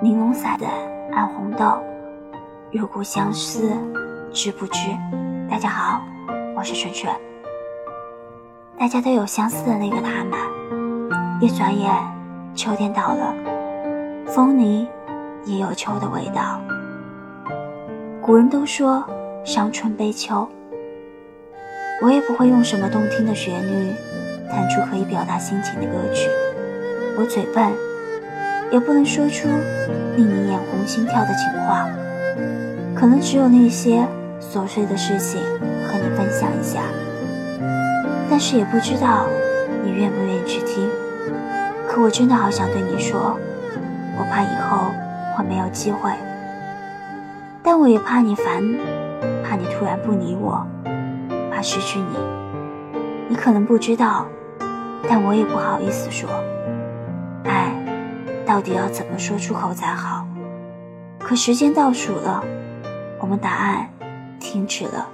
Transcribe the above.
玲珑洒的暗红豆，入骨相思，知不知？大家好，我是纯纯。大家都有相似的那个他吗？一转眼，秋天到了，风里也有秋的味道。古人都说伤春悲秋，我也不会用什么动听的旋律弹出可以表达心情的歌曲。我嘴笨，也不能说出令你眼红心跳的情话。可能只有那些琐碎的事情和你分享一下。但是也不知道你愿不愿意去听，可我真的好想对你说，我怕以后会没有机会，但我也怕你烦，怕你突然不理我，怕失去你。你可能不知道，但我也不好意思说，爱到底要怎么说出口才好？可时间倒数了，我们答案停止了。